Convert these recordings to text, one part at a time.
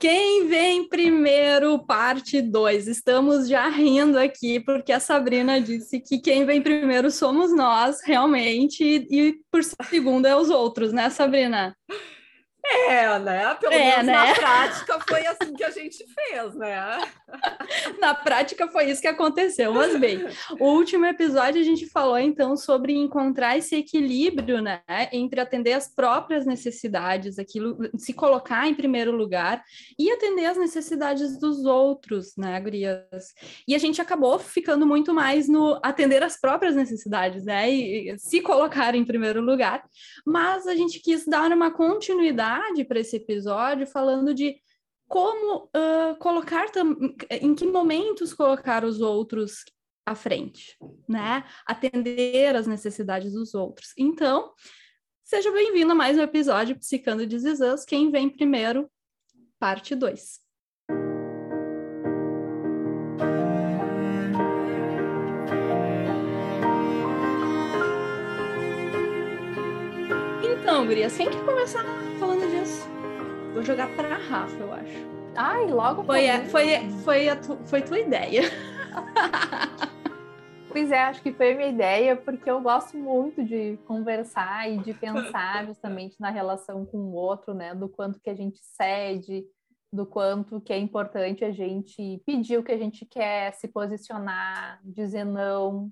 Quem vem primeiro, parte 2. Estamos já rindo aqui, porque a Sabrina disse que quem vem primeiro somos nós, realmente, e por segundo é os outros, né, Sabrina? É, né? Pelo é, menos né? na prática foi assim que a gente fez, né? na prática foi isso que aconteceu. Mas bem, o último episódio a gente falou então sobre encontrar esse equilíbrio, né, entre atender as próprias necessidades, aquilo, se colocar em primeiro lugar e atender as necessidades dos outros, né, gurias? E a gente acabou ficando muito mais no atender as próprias necessidades, né, e se colocar em primeiro lugar. Mas a gente quis dar uma continuidade para esse episódio, falando de como uh, colocar, em que momentos colocar os outros à frente, né? Atender às necessidades dos outros. Então, seja bem-vindo a mais um episódio Psicando de Zizãs. Quem vem primeiro, parte 2. Então, Gurias, quem quer começar Vou jogar para a Rafa, eu acho. Ai, logo foi a, foi, foi, a tu, foi tua ideia. Pois é, acho que foi a minha ideia, porque eu gosto muito de conversar e de pensar justamente na relação com o outro, né? Do quanto que a gente cede, do quanto que é importante a gente pedir o que a gente quer, se posicionar, dizer não,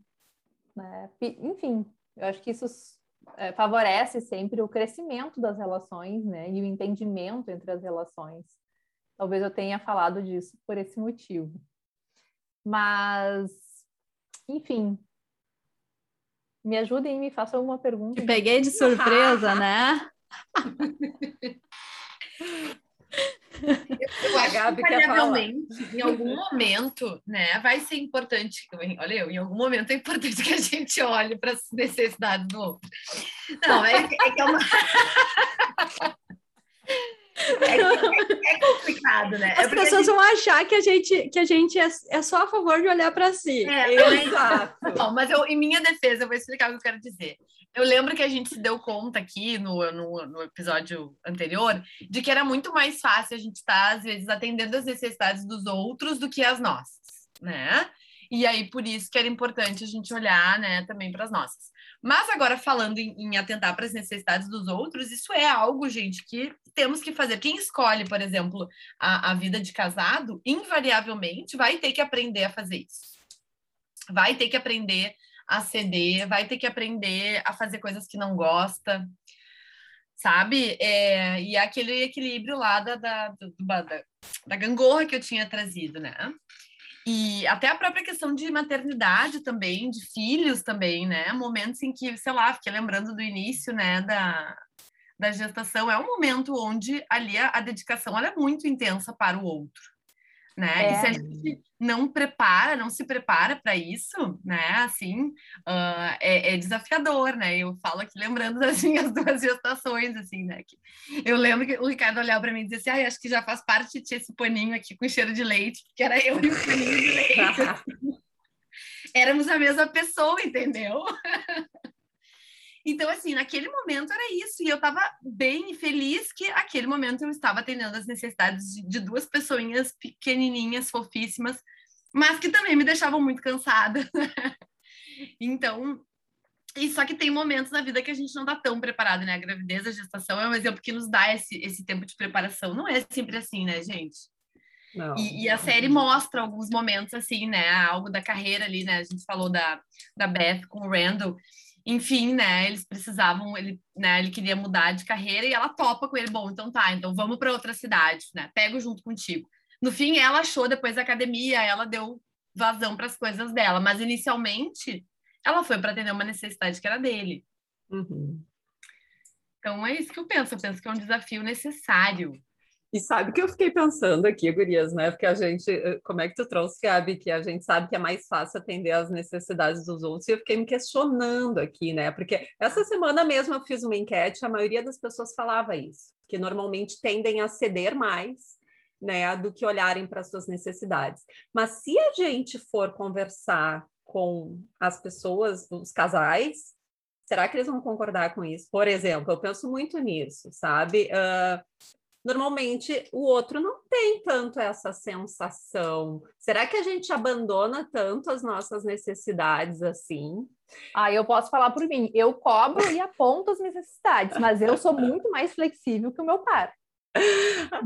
né? Enfim, eu acho que isso é, favorece sempre o crescimento das relações, né? E o entendimento entre as relações. Talvez eu tenha falado disso por esse motivo. Mas, enfim, me ajudem e me façam uma pergunta. Te peguei de surpresa, né? Eu a Gabi em algum momento, né, vai ser importante, olha eu, em algum momento é importante que a gente olhe para as necessidades do outro. Não, é, é que é uma... É, é, é, complicado, né? As é pessoas gente... vão achar que a gente, que a gente é, é só a favor de olhar para si. É, exato. Não, mas eu, em minha defesa, eu vou explicar o que eu quero dizer. Eu lembro que a gente se deu conta aqui no, no, no episódio anterior de que era muito mais fácil a gente estar, tá, às vezes, atendendo as necessidades dos outros do que as nossas, né? E aí, por isso que era importante a gente olhar, né, também para as nossas. Mas agora, falando em, em atentar para as necessidades dos outros, isso é algo, gente, que temos que fazer. Quem escolhe, por exemplo, a, a vida de casado, invariavelmente vai ter que aprender a fazer isso. Vai ter que aprender a ceder, vai ter que aprender a fazer coisas que não gosta, sabe? É, e é aquele equilíbrio lá da, da, da, da gangorra que eu tinha trazido, né? E até a própria questão de maternidade também, de filhos também, né? Momentos em que, sei lá, fiquei lembrando do início, né, da, da gestação, é um momento onde ali a, a dedicação é muito intensa para o outro né? É. E se a gente não prepara, não se prepara para isso, né? Assim, uh, é, é, desafiador, né? Eu falo aqui lembrando das minhas duas gestações, assim, né? Que eu lembro que o Ricardo olhava para mim e disse assim, ah, acho que já faz parte de esse paninho aqui com cheiro de leite, porque era eu e o paninho de leite. Éramos a mesma pessoa, entendeu? Então, assim, naquele momento era isso, e eu estava bem feliz que aquele momento eu estava atendendo as necessidades de, de duas pessoinhas pequenininhas, fofíssimas, mas que também me deixavam muito cansada. então, e só que tem momentos na vida que a gente não está tão preparado, né? A gravidez, a gestação é um exemplo que nos dá esse, esse tempo de preparação. Não é sempre assim, né, gente? E, e, a série mostra alguns momentos assim, né? Algo da carreira ali, né? A gente falou da, da Beth com o Randall, enfim, né, eles precisavam, ele, né, ele queria mudar de carreira e ela topa com ele, bom, então tá, então vamos para outra cidade, né, pego junto contigo. No fim, ela achou depois da academia, ela deu vazão para as coisas dela, mas inicialmente ela foi para atender uma necessidade que era dele. Uhum. Então é isso que eu penso, eu penso que é um desafio necessário e sabe que eu fiquei pensando aqui, Gurias, né? Porque a gente, eh, como é que tu trouxe, Gabi, que a gente sabe que é mais fácil atender às necessidades dos outros, e eu fiquei me questionando aqui, né? Porque essa semana mesmo eu fiz uma enquete, a maioria das pessoas falava isso, que normalmente tendem a ceder mais, né, do que olharem para suas necessidades. Mas se a gente for conversar com as pessoas, os casais, será que eles vão concordar com isso? Por exemplo, eu penso muito nisso, sabe? Uh, normalmente o outro não tem tanto essa sensação. Será que a gente abandona tanto as nossas necessidades assim? Ah, eu posso falar por mim. Eu cobro e aponto as necessidades, mas eu sou muito mais flexível que o meu par.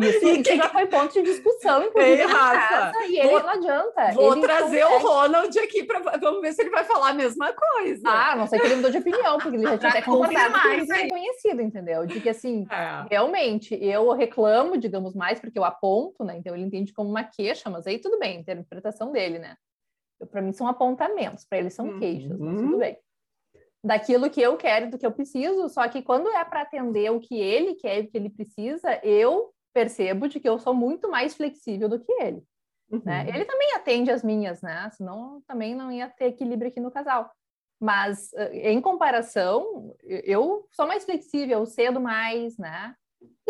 Isso, isso que... já foi ponto de discussão, inclusive, Ei, Rafa, casa, e ele vou, não adianta. Vou ele trazer consegue... o Ronald aqui para vamos ver se ele vai falar a mesma coisa. Ah, não sei que ele mudou de opinião, porque ele já tinha até concordado mais conhecido, entendeu? De que assim, é. realmente, eu reclamo, digamos mais, porque eu aponto, né? Então ele entende como uma queixa, mas aí tudo bem, interpretação dele, né? Para mim são apontamentos, para ele são uhum. queixas, mas tudo bem daquilo que eu quero, do que eu preciso, só que quando é para atender o que ele quer, o que ele precisa, eu percebo de que eu sou muito mais flexível do que ele. Uhum. Né? Ele também atende as minhas, né? Senão também não ia ter equilíbrio aqui no casal. Mas eh, em comparação, eu sou mais flexível, cedo mais, né?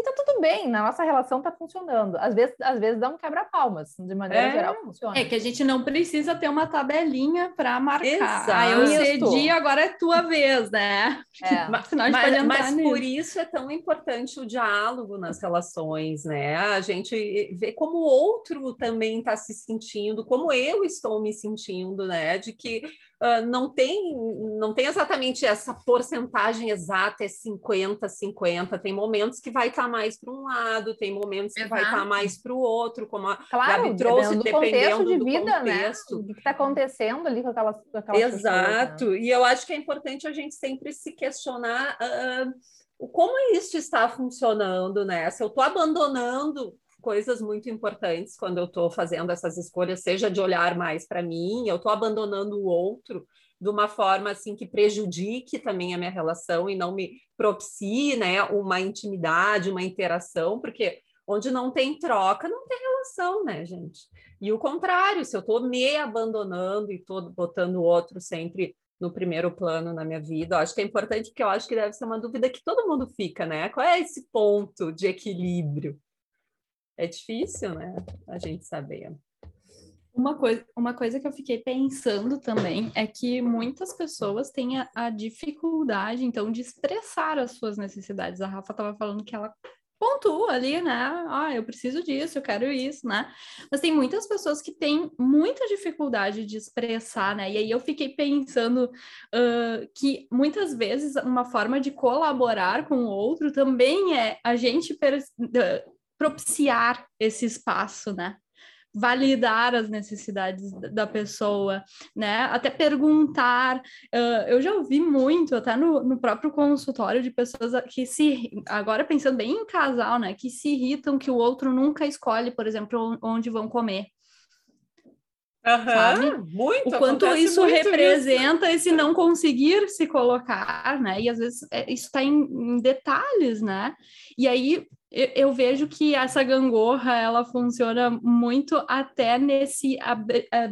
E tá tudo bem, na nossa relação tá funcionando. Às vezes, às vezes dá um quebra-palmas, de maneira é, geral funciona. É que a gente não precisa ter uma tabelinha para marcar. Exato. Ah, eu cedi, agora é tua vez, né? É. Mas, mas, mas por isso é tão importante o diálogo nas relações, né? A gente vê como o outro também está se sentindo, como eu estou me sentindo, né? De que uh, não, tem, não tem exatamente essa porcentagem exata, é 50, 50. Tem momentos que vai estar tá mais para um lado, tem momentos que Exato. vai estar tá mais para o outro, como a claro, Gabi trouxe, dependendo do contexto de vida, né? contexto. né? O que está acontecendo ali com aquelas, com aquelas Exato. Pessoas, né? E eu acho que é importante a gente sempre se questionar uh, como isso está funcionando, né? Se eu estou abandonando coisas muito importantes quando eu estou fazendo essas escolhas, seja de olhar mais para mim, eu estou abandonando o outro de uma forma assim que prejudique também a minha relação e não me propicie, né, uma intimidade, uma interação, porque onde não tem troca, não tem relação, né, gente? E o contrário, se eu estou me abandonando e estou botando o outro sempre no primeiro plano na minha vida, eu acho que é importante porque eu acho que deve ser uma dúvida que todo mundo fica, né? Qual é esse ponto de equilíbrio? É difícil, né? A gente saber. Uma coisa, uma coisa que eu fiquei pensando também é que muitas pessoas têm a, a dificuldade, então, de expressar as suas necessidades. A Rafa estava falando que ela pontua ali, né? Ah, eu preciso disso, eu quero isso, né? Mas tem muitas pessoas que têm muita dificuldade de expressar, né? E aí eu fiquei pensando uh, que muitas vezes uma forma de colaborar com o outro também é a gente propiciar esse espaço, né? validar as necessidades da pessoa, né? Até perguntar. Uh, eu já ouvi muito, até no, no, próprio consultório, de pessoas que se. Agora pensando bem em casal, né? Que se irritam que o outro nunca escolhe, por exemplo, onde vão comer. Uhum, sabe? Muito, o quanto isso representa isso. esse não conseguir se colocar, né? E às vezes é, isso está em, em, detalhes, né? E aí eu, eu, vejo que essa gangorra ela funciona muito até nesse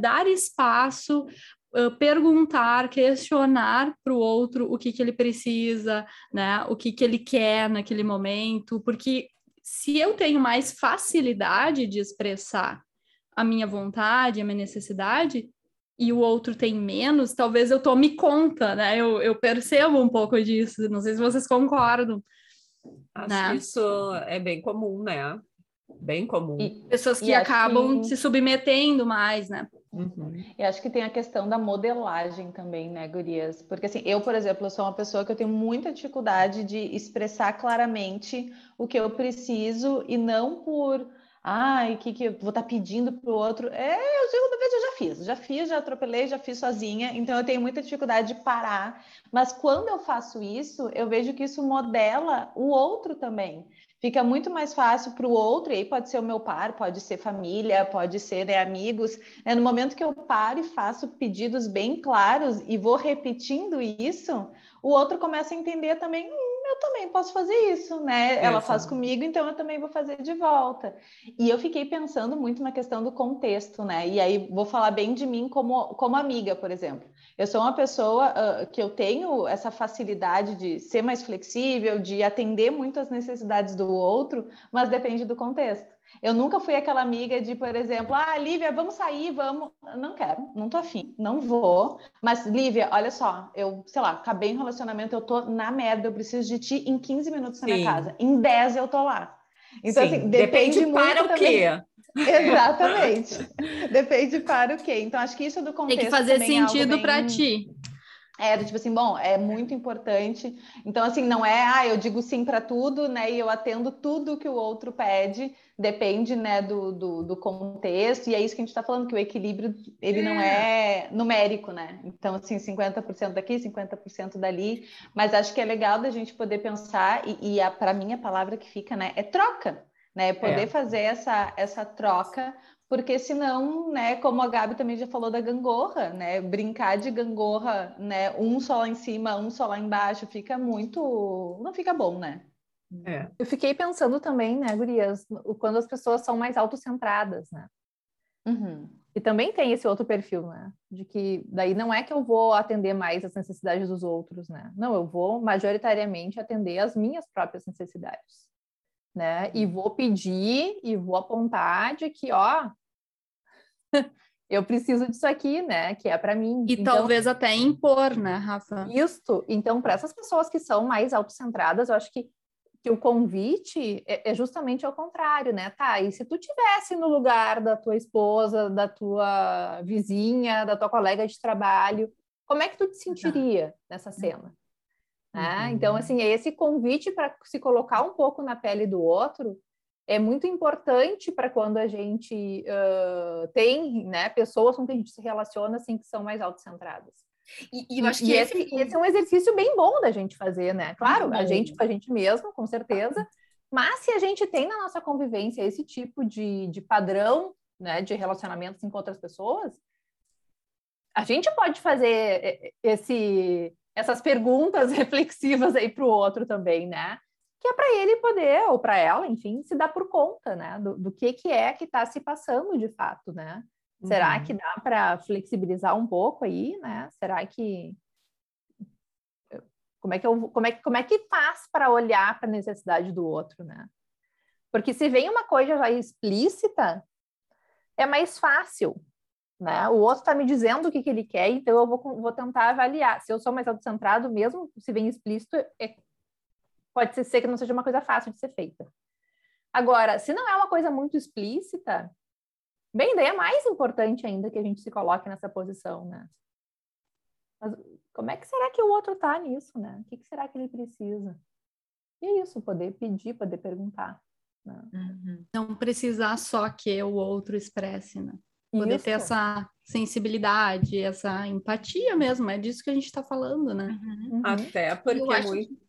dar espaço Uh, perguntar, questionar para o outro o que, que ele precisa, né? O que, que ele quer naquele momento, porque se eu tenho mais facilidade de expressar a minha vontade, a minha necessidade, e o outro tem menos, talvez eu tome conta, né? Eu, eu percebo um pouco disso. Não sei se vocês concordam. Acho né? que isso é bem comum, né? Bem comum. E pessoas que acabam que... se submetendo mais, né? Uhum. E acho que tem a questão da modelagem também, né, Gurias? Porque assim, eu, por exemplo, eu sou uma pessoa que eu tenho muita dificuldade de expressar claramente o que eu preciso e não por ai, que, que eu vou estar tá pedindo para o outro? É, eu segunda vez eu já fiz, já fiz, já atropelei, já fiz sozinha, então eu tenho muita dificuldade de parar. Mas quando eu faço isso, eu vejo que isso modela o outro também. Fica muito mais fácil para o outro, e aí pode ser o meu par, pode ser família, pode ser né, amigos. É no momento que eu paro e faço pedidos bem claros e vou repetindo isso, o outro começa a entender também, hum, eu também posso fazer isso, né? Ela faz comigo, então eu também vou fazer de volta. E eu fiquei pensando muito na questão do contexto, né? E aí vou falar bem de mim como, como amiga, por exemplo. Eu sou uma pessoa uh, que eu tenho essa facilidade de ser mais flexível, de atender muito as necessidades do outro, mas depende do contexto. Eu nunca fui aquela amiga de, por exemplo, ah, Lívia, vamos sair, vamos. Não quero, não tô afim, não vou. Mas, Lívia, olha só, eu, sei lá, acabei um relacionamento, eu tô na merda, eu preciso de ti em 15 minutos na Sim. minha casa. Em 10 eu tô lá. Então, Sim, assim, depende, depende para o quê? Exatamente. depende para o quê? Então, acho que isso do contexto. Tem que fazer é sentido é para ti. É, tipo assim, bom, é muito importante. Então, assim, não é, ah, eu digo sim para tudo, né? E eu atendo tudo que o outro pede, depende, né, do, do, do contexto. E é isso que a gente está falando, que o equilíbrio, ele é. não é numérico, né? Então, assim, 50% daqui, 50% dali. Mas acho que é legal da gente poder pensar, e, e para mim a palavra que fica, né, é troca. Né, poder é. fazer essa, essa troca porque senão, né, como a Gabi também já falou da gangorra, né, brincar de gangorra, né, um só lá em cima, um só lá embaixo, fica muito, não fica bom, né? É. Eu fiquei pensando também, né, Gurias, quando as pessoas são mais autocentradas, né? Uhum. E também tem esse outro perfil, né? De que daí não é que eu vou atender mais as necessidades dos outros, né? Não, eu vou majoritariamente atender as minhas próprias necessidades né? E uhum. vou pedir e vou apontar de que, ó, eu preciso disso aqui, né? Que é para mim. E então, talvez até impor, né, Rafa? Isso. Então, para essas pessoas que são mais autocentradas, eu acho que, que o convite é, é, justamente ao contrário, né? Tá, e se tu tivesse no lugar da tua esposa, da tua vizinha, da tua colega de trabalho, como é que tu te sentiria nessa cena? Né? Uhum. Então, assim, esse convite para se colocar um pouco na pele do outro é muito importante para quando a gente uh, tem né, pessoas com quem a gente se relaciona assim, que são mais autocentradas. E, e eu acho que esse, esse, esse, é um exercício bem bom da gente fazer, né? Claro, a gente com a gente mesmo, com certeza. Mas se a gente tem na nossa convivência esse tipo de, de padrão né, de relacionamentos com outras pessoas, a gente pode fazer esse, essas perguntas reflexivas aí para o outro também, né? Que é para ele poder, ou para ela, enfim, se dar por conta, né? Do, do que, que é que está se passando de fato, né? Será uhum. que dá para flexibilizar um pouco aí, né? Será que como é que eu, como é, como é que faz para olhar para a necessidade do outro, né? Porque se vem uma coisa já explícita, é mais fácil, né? O outro está me dizendo o que, que ele quer, então eu vou, vou tentar avaliar. Se eu sou mais autocentrado, mesmo se vem explícito, é, pode ser que não seja uma coisa fácil de ser feita. Agora, se não é uma coisa muito explícita, bem, daí é mais importante ainda que a gente se coloque nessa posição, né? Mas como é que será que o outro está nisso, né? O que, que, será que ele precisa? E é isso, poder pedir, poder perguntar. Né? Uhum. Não precisar só que o outro expresse, né? Poder Isso. ter essa sensibilidade, essa empatia mesmo, é disso que a gente está falando, né? Uhum. Até porque é muito.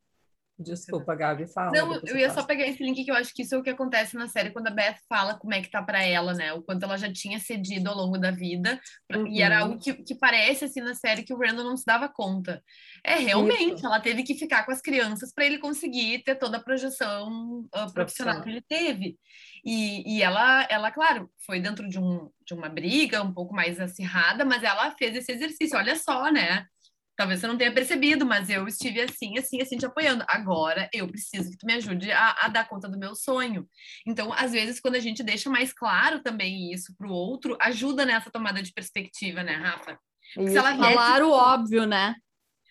Desculpa, Gabi, fala. Não, eu ia só pegar esse link que eu acho que isso é o que acontece na série quando a Beth fala como é que tá para ela, né? O quanto ela já tinha cedido ao longo da vida. Uhum. E era algo que, que parece, assim, na série que o Randall não se dava conta. É, realmente, isso. ela teve que ficar com as crianças para ele conseguir ter toda a projeção uh, profissional que ele teve. E, e ela, ela, claro, foi dentro de, um, de uma briga um pouco mais acirrada, mas ela fez esse exercício. Olha só, né? Talvez você não tenha percebido, mas eu estive assim, assim, assim, te apoiando. Agora eu preciso que tu me ajude a, a dar conta do meu sonho. Então, às vezes, quando a gente deixa mais claro também isso para o outro, ajuda nessa tomada de perspectiva, né, Rafa? se ela viesse... Falar o óbvio, né?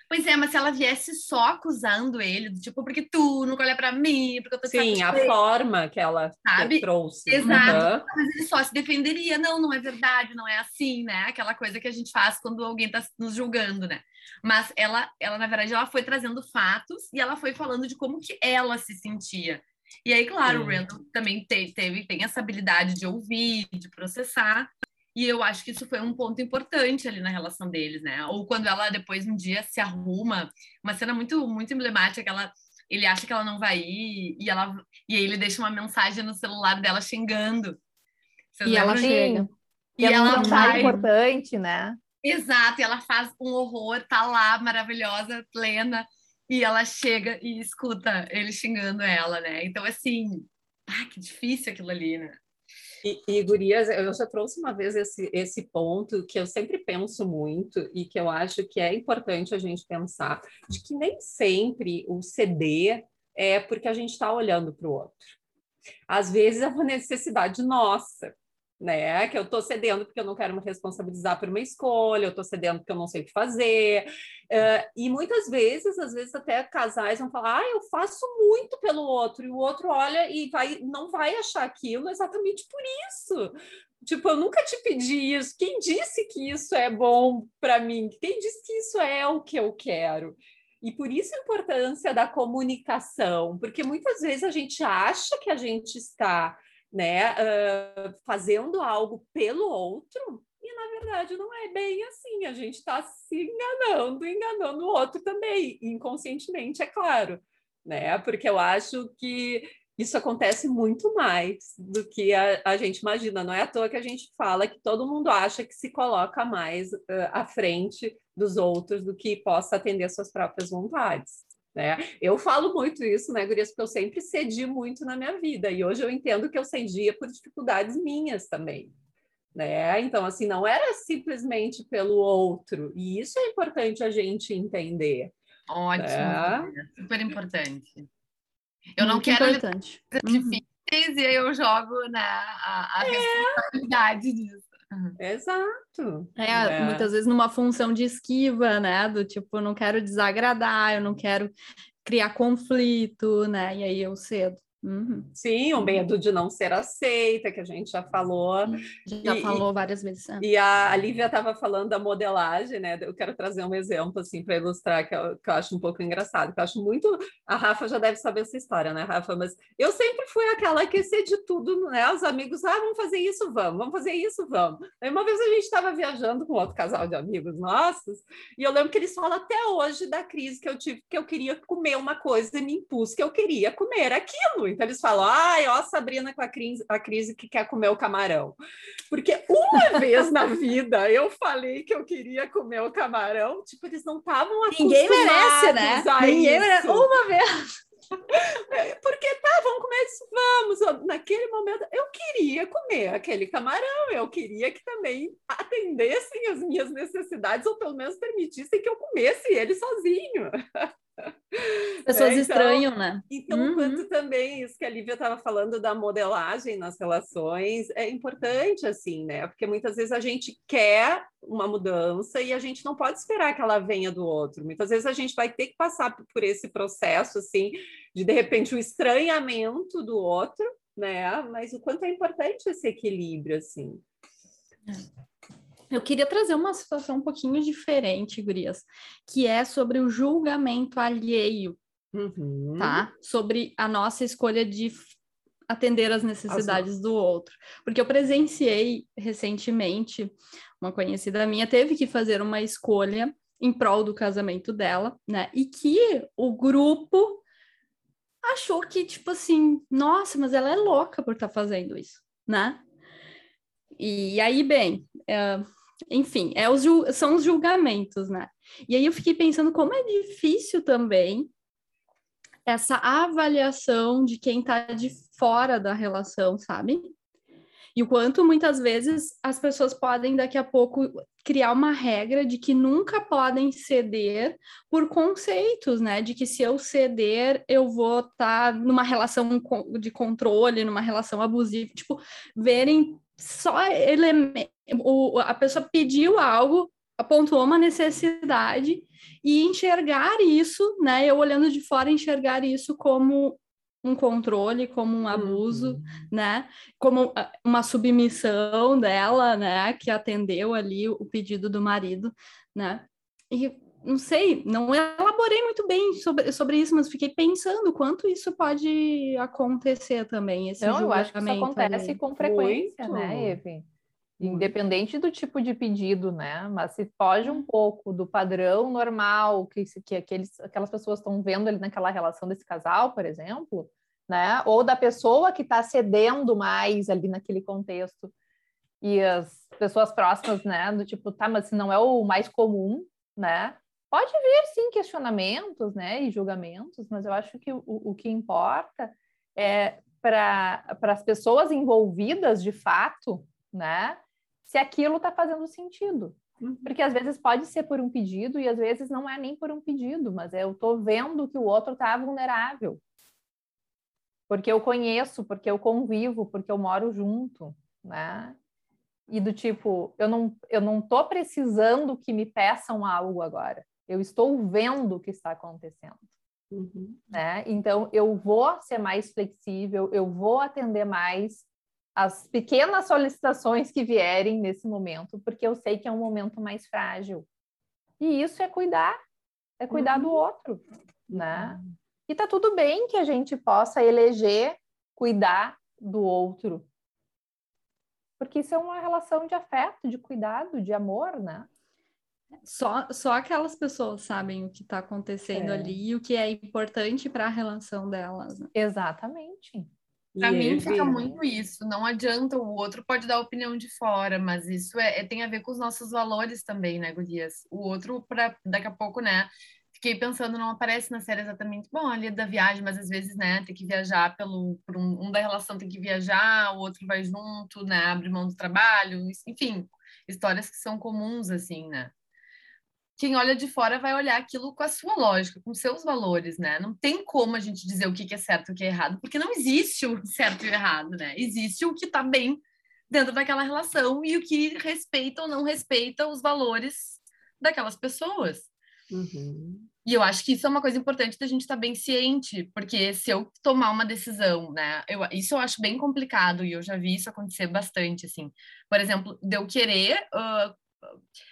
Pois é, mas se ela viesse só acusando ele, do tipo, porque tu nunca olha pra mim, porque eu tô Sim, a forma que ela Sabe? trouxe. Exato. Uhum. Mas ele só se defenderia. Não, não é verdade, não é assim, né? Aquela coisa que a gente faz quando alguém tá nos julgando, né? Mas ela, ela na verdade, ela foi trazendo fatos e ela foi falando de como que ela se sentia. E aí, claro, o Randall também teve, teve, tem essa habilidade de ouvir, de processar. E eu acho que isso foi um ponto importante ali na relação deles, né? Ou quando ela depois um dia se arruma, uma cena muito muito emblemática ela ele acha que ela não vai ir e ela e aí ele deixa uma mensagem no celular dela xingando. Vocês e ela chega. E, e ela vai importante, né? Exato, e ela faz um horror, tá lá maravilhosa, plena, e ela chega e escuta ele xingando ela, né? Então assim, ah, que difícil aquilo ali, né? E, e, Gurias, eu já trouxe uma vez esse, esse ponto que eu sempre penso muito e que eu acho que é importante a gente pensar, de que nem sempre o ceder é porque a gente está olhando para o outro. Às vezes é uma necessidade nossa. Né? Que eu estou cedendo porque eu não quero me responsabilizar por uma escolha, eu estou cedendo porque eu não sei o que fazer. Uh, e muitas vezes, às vezes até casais vão falar, ah, eu faço muito pelo outro, e o outro olha e vai, não vai achar aquilo exatamente por isso. Tipo, eu nunca te pedi isso. Quem disse que isso é bom para mim? Quem disse que isso é o que eu quero? E por isso a importância da comunicação, porque muitas vezes a gente acha que a gente está né, uh, fazendo algo pelo outro, e na verdade não é bem assim, a gente está se enganando, enganando o outro também, inconscientemente, é claro, né? Porque eu acho que isso acontece muito mais do que a, a, gente imagina. Não é à toa que a gente fala que todo mundo acha que se coloca mais uh, à frente dos outros do que possa atender suas próprias vontades. Né? Eu falo muito isso, né, Gurias, porque eu sempre cedi muito na minha vida, e hoje eu entendo que eu cedia por dificuldades minhas também. Né? Então, assim, não era simplesmente pelo outro, e isso é importante a gente entender. Ótimo, né? super importante. Eu não quero importante. difíceis uhum. e aí eu jogo né, a, a é. responsabilidade disso. Uhum. Exato. É, é, muitas vezes numa função de esquiva, né? Do tipo, eu não quero desagradar, eu não quero criar conflito, né? E aí eu cedo. Uhum. Sim, o medo de não ser aceita, que a gente já falou. Já e, falou várias vezes. É. E a, a Lívia estava falando da modelagem, né? Eu quero trazer um exemplo, assim, para ilustrar, que eu, que eu acho um pouco engraçado, que eu acho muito. A Rafa já deve saber essa história, né, Rafa? Mas eu sempre fui aquela que de tudo, né? Os amigos, ah, vamos fazer isso, vamos, vamos fazer isso, vamos. Aí uma vez a gente estava viajando com outro casal de amigos nossos, e eu lembro que eles falam até hoje da crise que eu tive, que eu queria comer uma coisa e me impus que eu queria comer aquilo. Então eles falam, ai, ó, Sabrina com a crise, a crise que quer comer o camarão. Porque uma vez na vida eu falei que eu queria comer o camarão, tipo, eles não estavam acostumados Ninguém merece, né? Ninguém merece. Uma vez. Porque tá, vamos comer isso, vamos. Naquele momento eu queria comer aquele camarão, eu queria que também atendessem as minhas necessidades, ou pelo menos permitissem que eu comesse ele sozinho. Pessoas é, então, estranham, né? Então, uhum. quanto também isso que a Lívia estava falando da modelagem nas relações, é importante, assim, né? Porque muitas vezes a gente quer uma mudança e a gente não pode esperar que ela venha do outro. Muitas vezes a gente vai ter que passar por esse processo, assim, de de repente o estranhamento do outro, né? Mas o quanto é importante esse equilíbrio, assim. É. Eu queria trazer uma situação um pouquinho diferente, Gurias, que é sobre o julgamento alheio, uhum. tá? Sobre a nossa escolha de atender as necessidades do outro. Porque eu presenciei recentemente, uma conhecida minha teve que fazer uma escolha em prol do casamento dela, né? E que o grupo achou que, tipo assim, nossa, mas ela é louca por estar tá fazendo isso, né? E aí, bem, é, enfim, é os, são os julgamentos, né? E aí eu fiquei pensando como é difícil também essa avaliação de quem está de fora da relação, sabe? E o quanto muitas vezes as pessoas podem daqui a pouco criar uma regra de que nunca podem ceder por conceitos, né? De que se eu ceder, eu vou estar tá numa relação de controle, numa relação abusiva, tipo, verem só elemento, a pessoa pediu algo, apontou uma necessidade e enxergar isso, né? Eu olhando de fora enxergar isso como um controle, como um abuso, uhum. né? Como ah, uma submissão dela, né? Que atendeu ali o pedido do marido, né? E não sei, não elaborei muito bem sobre, sobre isso, mas fiquei pensando quanto isso pode acontecer também. Esse não, eu acho que isso acontece ali. com frequência, né, muito. né, Eve? Independente do tipo de pedido, né? Mas se foge um pouco do padrão normal que, que aqueles, aquelas pessoas estão vendo ali naquela relação desse casal, por exemplo, né? Ou da pessoa que está cedendo mais ali naquele contexto. E as pessoas próximas, né? Do tipo, tá, mas se não é o mais comum, né? Pode vir, sim, questionamentos, né? E julgamentos, mas eu acho que o, o que importa é para as pessoas envolvidas de fato, né? Se aquilo está fazendo sentido. Uhum. Porque às vezes pode ser por um pedido e às vezes não é nem por um pedido, mas eu estou vendo que o outro está vulnerável. Porque eu conheço, porque eu convivo, porque eu moro junto, né? e do tipo, eu não, eu não tô precisando que me peçam algo agora. Eu estou vendo o que está acontecendo. Uhum. Né? Então, eu vou ser mais flexível, eu vou atender mais as pequenas solicitações que vierem nesse momento, porque eu sei que é um momento mais frágil. E isso é cuidar, é cuidar uhum. do outro, né? Uhum. E tá tudo bem que a gente possa eleger cuidar do outro, porque isso é uma relação de afeto, de cuidado, de amor, né? Só, só aquelas pessoas sabem o que está acontecendo é. ali e o que é importante para a relação delas. Né? Exatamente. Para mim fica muito isso. Não adianta, o outro pode dar opinião de fora, mas isso é, é, tem a ver com os nossos valores também, né, Gurias? O outro, para daqui a pouco, né? fiquei pensando, não aparece na série exatamente, bom, ali da viagem, mas às vezes, né, tem que viajar pelo, por um, um da relação tem que viajar, o outro vai junto, né, abre mão do trabalho, enfim, histórias que são comuns, assim, né. Quem olha de fora vai olhar aquilo com a sua lógica, com seus valores, né? Não tem como a gente dizer o que é certo e o que é errado, porque não existe o certo e o errado, né? Existe o que está bem dentro daquela relação e o que respeita ou não respeita os valores daquelas pessoas. Uhum. E eu acho que isso é uma coisa importante da gente estar tá bem ciente, porque se eu tomar uma decisão, né, eu, isso eu acho bem complicado e eu já vi isso acontecer bastante, assim. Por exemplo, de eu querer, uh,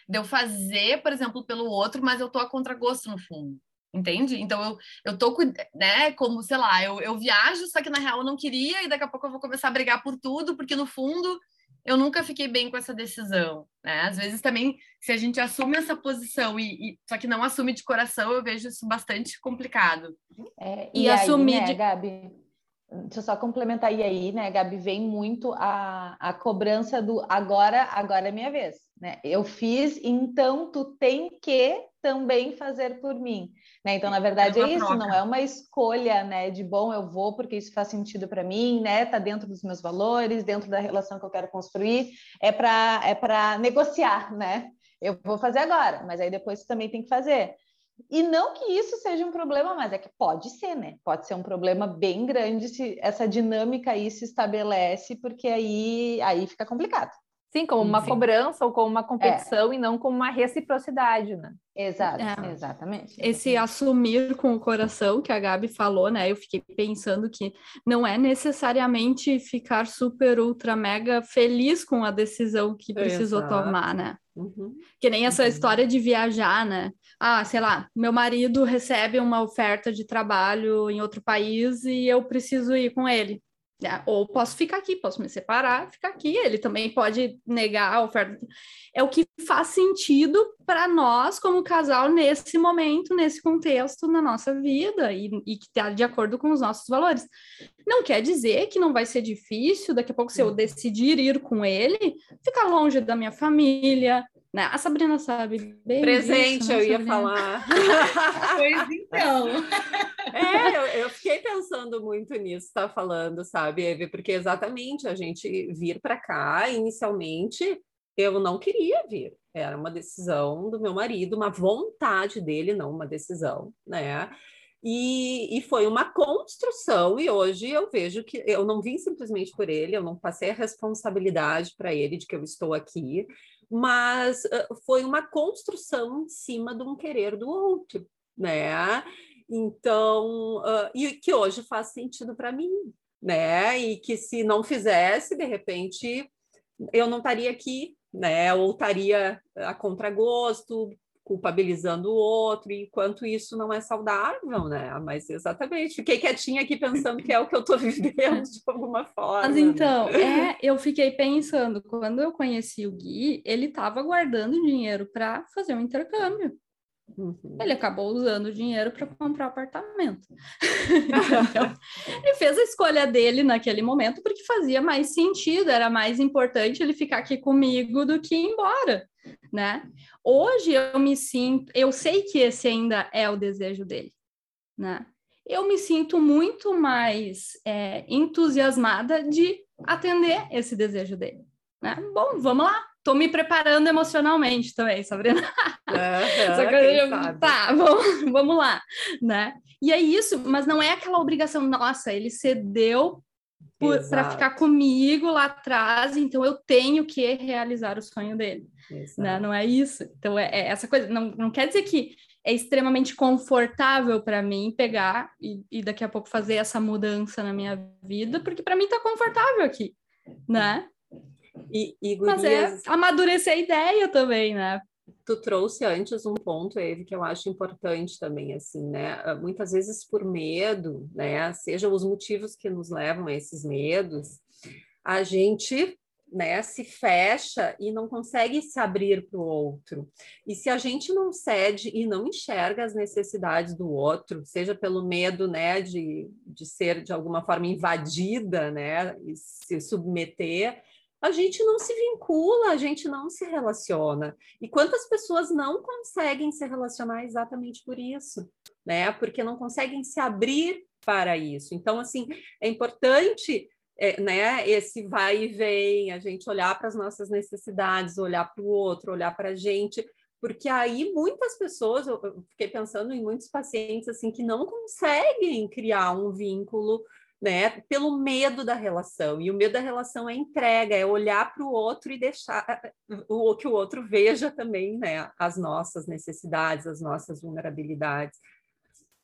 de eu fazer, por exemplo, pelo outro, mas eu tô a contragosto no fundo. Entende? Então eu, eu tô, né, como, sei lá, eu, eu viajo, só que na real eu não queria, e daqui a pouco eu vou começar a brigar por tudo, porque no fundo eu nunca fiquei bem com essa decisão, né? Às vezes também, se a gente assume essa posição e, e só que não assume de coração, eu vejo isso bastante complicado. É, e, e aí, assumir, né, de... Gabi? Deixa eu só complementar e aí, né, Gabi, vem muito a, a cobrança do agora, agora é minha vez, né? Eu fiz, então tu tem que também fazer por mim. Né? Então, na verdade, é, é isso, troca. não é uma escolha né, de bom, eu vou porque isso faz sentido para mim, né? Está dentro dos meus valores, dentro da relação que eu quero construir, é para é para negociar, né? Eu vou fazer agora, mas aí depois você também tem que fazer. E não que isso seja um problema, mas é que pode ser, né? Pode ser um problema bem grande se essa dinâmica aí se estabelece, porque aí, aí fica complicado. Sim, como uma Sim. cobrança ou como uma competição é. e não como uma reciprocidade, né? Exato, é. exatamente. Esse assumir com o coração que a Gabi falou, né? Eu fiquei pensando que não é necessariamente ficar super, ultra, mega feliz com a decisão que precisou Exato. tomar, né? Uhum. Que nem essa uhum. história de viajar, né? Ah, sei lá, meu marido recebe uma oferta de trabalho em outro país e eu preciso ir com ele. É, ou posso ficar aqui, posso me separar, ficar aqui. Ele também pode negar a oferta. É o que faz sentido para nós, como casal, nesse momento, nesse contexto na nossa vida e, e que está de acordo com os nossos valores. Não quer dizer que não vai ser difícil, daqui a pouco, se eu decidir ir com ele, ficar longe da minha família, né? A Sabrina sabe bem Presente, né, eu ia falar. pois então. É, eu, eu, fiquei pensando muito nisso, tá falando, sabe, Eve? Porque exatamente a gente vir para cá, inicialmente, eu não queria vir. Era uma decisão do meu marido, uma vontade dele, não uma decisão, né? E, e, foi uma construção, e hoje eu vejo que eu não vim simplesmente por ele, eu não passei a responsabilidade para ele de que eu estou aqui, mas uh, foi uma construção em cima de um querer do outro, né? Então, uh, e que hoje faz sentido para mim, né? E que se não fizesse, de repente, eu não estaria aqui, né? Ou estaria a contragosto, culpabilizando o outro, enquanto isso não é saudável, né? Mas exatamente, fiquei quietinha aqui pensando que é o que eu estou vivendo de alguma forma. Mas então, né? é, eu fiquei pensando, quando eu conheci o Gui, ele estava guardando dinheiro para fazer um intercâmbio. Uhum. Ele acabou usando o dinheiro para comprar apartamento. então, ele fez a escolha dele naquele momento porque fazia mais sentido, era mais importante ele ficar aqui comigo do que ir embora, né? Hoje eu me sinto, eu sei que esse ainda é o desejo dele, né? Eu me sinto muito mais é, entusiasmada de atender esse desejo dele. Né? Bom, vamos lá, Tô me preparando emocionalmente também, Sabrina. Uhum, Só que eu, tá, vamos, vamos lá, né? E é isso, mas não é aquela obrigação, nossa, ele cedeu para ficar comigo lá atrás, então eu tenho que realizar o sonho dele. Né? Não é isso. Então, é, é, essa coisa. Não, não quer dizer que é extremamente confortável para mim pegar e, e, daqui a pouco fazer essa mudança na minha vida, porque para mim tá confortável aqui, né? E, e gurias... Mas é amadurecer a ideia também, né? tu trouxe antes um ponto, ele que eu acho importante também, assim, né? Ah, muitas vezes por medo, né? Sejam os motivos que nos levam a esses medos, a gente né, se fecha e não consegue se abrir para o outro. E se a gente não cede e não enxerga as necessidades do outro, seja pelo medo, né, de, de ser de alguma forma invadida, né, e se submeter, a gente não se vincula, a gente não se relaciona. E quantas pessoas não conseguem se relacionar exatamente por isso, né? Porque não conseguem se abrir para isso. Então, assim, é importante, é, né? Esse vai e vem, a gente olhar para as nossas necessidades, olhar para o outro, olhar para a gente, porque aí muitas pessoas, eu, fiquei pensando em muitos pacientes assim que não conseguem criar um vínculo né? Pelo medo da relação. E o medo da relação é entrega, é olhar para o outro e deixar o que o outro veja também, né? As nossas necessidades, as nossas vulnerabilidades.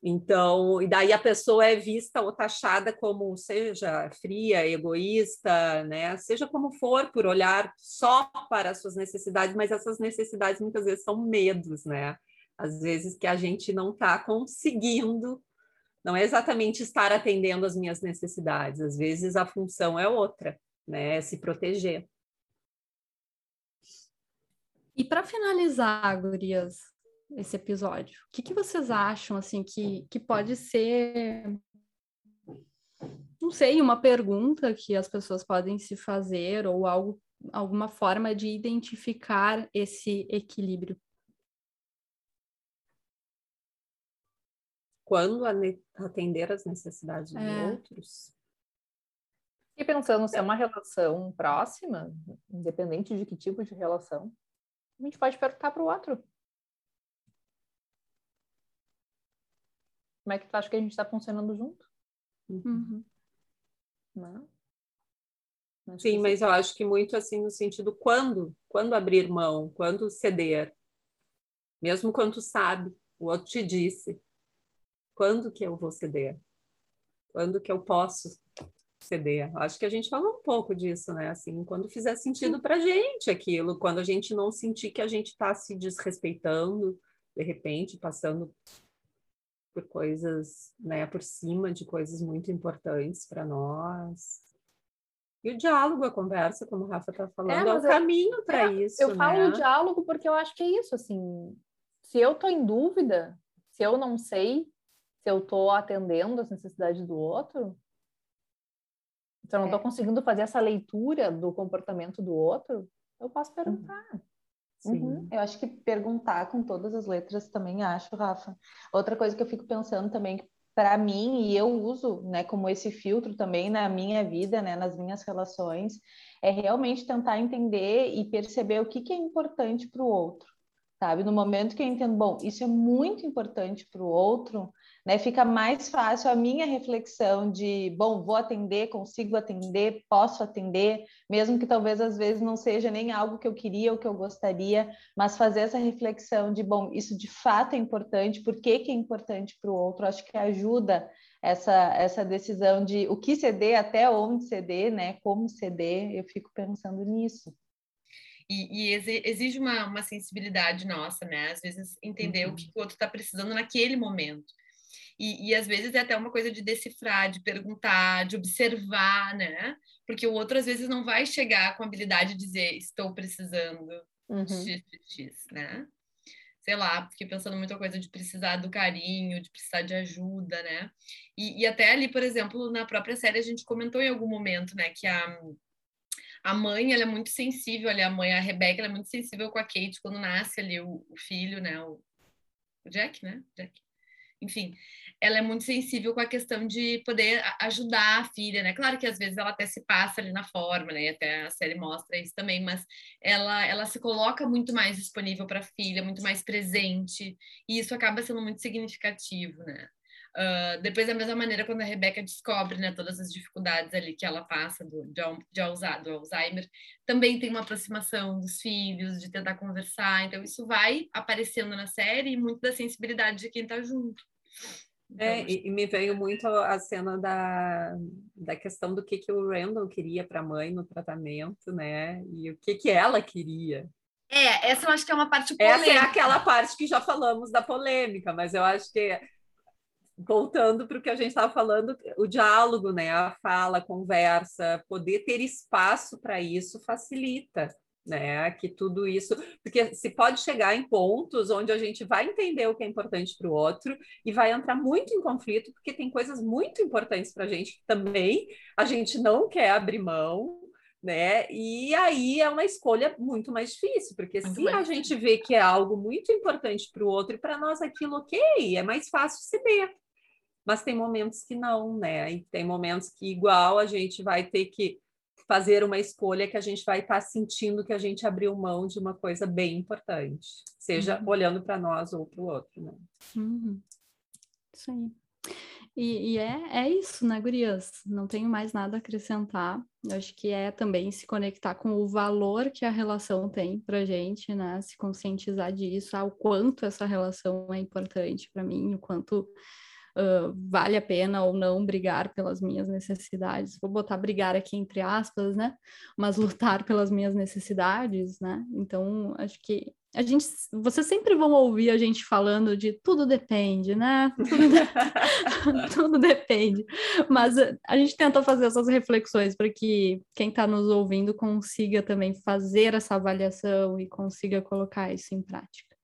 Então, e daí a pessoa é vista ou taxada como, seja fria, egoísta, né? Seja como for, por olhar só para as suas necessidades, mas essas necessidades muitas vezes são medos, né? Às vezes que a gente não está conseguindo não é exatamente estar atendendo às minhas necessidades, às vezes a função é outra, né? É se proteger. E para finalizar, gurias, esse episódio, o que, que vocês acham assim que, que pode ser não sei, uma pergunta que as pessoas podem se fazer ou algo, alguma forma de identificar esse equilíbrio? Quando atender as necessidades é. de outros. E pensando se é uma relação próxima, independente de que tipo de relação, a gente pode perguntar para o outro. Como é que tu acha que a gente está funcionando junto? Uhum. Não? Sim, mas eu acho que muito assim no sentido quando, quando abrir mão, quando ceder, mesmo quando tu sabe, o outro te disse, quando que eu vou ceder? Quando que eu posso ceder? Acho que a gente falou um pouco disso, né? Assim, quando fizer sentido para gente aquilo, quando a gente não sentir que a gente está se desrespeitando, de repente, passando por coisas, né, por cima de coisas muito importantes para nós. E o diálogo, a conversa, como o Rafa está falando, é, é o caminho para é, isso. Eu né? falo o diálogo porque eu acho que é isso, assim. Se eu estou em dúvida, se eu não sei, se eu estou atendendo as necessidades do outro, se eu não estou é. conseguindo fazer essa leitura do comportamento do outro, eu posso perguntar. Uhum. Eu acho que perguntar com todas as letras também acho, Rafa. Outra coisa que eu fico pensando também, para mim, e eu uso né, como esse filtro também na minha vida, né, nas minhas relações, é realmente tentar entender e perceber o que, que é importante para o outro sabe? No momento que eu entendo, bom, isso é muito importante para o outro, né? Fica mais fácil a minha reflexão de, bom, vou atender, consigo atender, posso atender, mesmo que talvez às vezes não seja nem algo que eu queria ou que eu gostaria, mas fazer essa reflexão de, bom, isso de fato é importante, por que, que é importante para o outro? Acho que ajuda essa, essa decisão de o que ceder, até onde ceder, né? Como ceder, eu fico pensando nisso. E, e, exige uma, uma sensibilidade nossa, né? Às vezes entender uhum. o que o outro está precisando naquele momento. E, e, às vezes é até uma coisa de decifrar, de perguntar, de observar, né? Porque o outro às vezes não vai chegar com a habilidade de dizer estou precisando uhum. x, x, né? Sei lá, fiquei pensando muita coisa de precisar do carinho, de precisar de ajuda, né? E, e até ali, por exemplo, na própria série a gente comentou em algum momento, né, que a a mãe, ela é muito sensível ali, a mãe, a Rebecca, ela é muito sensível com a Kate quando nasce ali o, o filho, né? O, o, Jack, né? Jack. Enfim, ela é muito sensível com a questão de poder ajudar a filha, né? Claro que às vezes ela até se passa ali na forma, né? E até a série mostra isso também, mas ela, ela se coloca muito mais disponível para a filha, muito mais presente, e isso acaba sendo muito significativo, né? Uh, depois, da mesma maneira, quando a Rebeca descobre né, todas as dificuldades ali que ela passa do, de, de, Alzheimer, também tem uma aproximação dos filhos, de tentar conversar. Então, isso vai aparecendo na série e muito da sensibilidade de quem está junto. Então, é, e, e, me veio muito a cena da, da questão do que, que o Randall queria para a mãe no tratamento, né? E o que, que ela queria. É, essa eu acho que é uma parte polêmica. Essa é aquela parte que já falamos da polêmica, mas eu acho que voltando para o que a gente estava falando, o diálogo, né, a fala, a conversa, poder ter espaço para isso facilita, né, que tudo isso, porque se pode chegar em pontos onde a gente vai entender o que é importante para o outro e vai entrar muito em conflito, porque tem coisas muito importantes para a gente que também a gente não quer abrir mão, né? E aí é uma escolha muito mais difícil, porque muito se a gente vê que é algo muito importante para o outro e para nós aquilo, ok, é mais fácil ceder mas tem momentos que não, né? E tem momentos que, igual, a gente vai ter que fazer uma escolha que a gente vai estar tá sentindo que a gente abriu mão de uma coisa bem importante, seja uhum. olhando para nós ou para o outro, né? Uhum. Isso aí. E, e, é, é isso, né, Gurias? Não tenho mais nada a acrescentar. Eu acho que é também se conectar com o valor que a relação tem pra gente, né? Se conscientizar disso, ao quanto essa relação é importante para mim, o quanto uh, vale a pena ou não brigar pelas minhas necessidades. Vou botar brigar aqui entre aspas, né? Mas lutar pelas minhas necessidades, né? Então, acho que a gente, vocês sempre vão ouvir a gente falando de tudo depende, né? Tudo, de... tudo depende. Mas a gente tenta fazer essas reflexões para que quem está nos ouvindo consiga também fazer essa avaliação e consiga colocar isso em prática.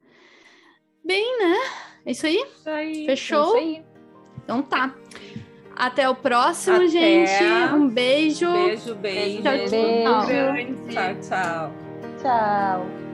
Bem, né? É isso aí? Isso aí. Fechou? É isso aí. Então tá. Até o próximo, Até. gente. Um beijo. Beijo, beijo. Tchau, tchau. Tchau, tchau. Tchau.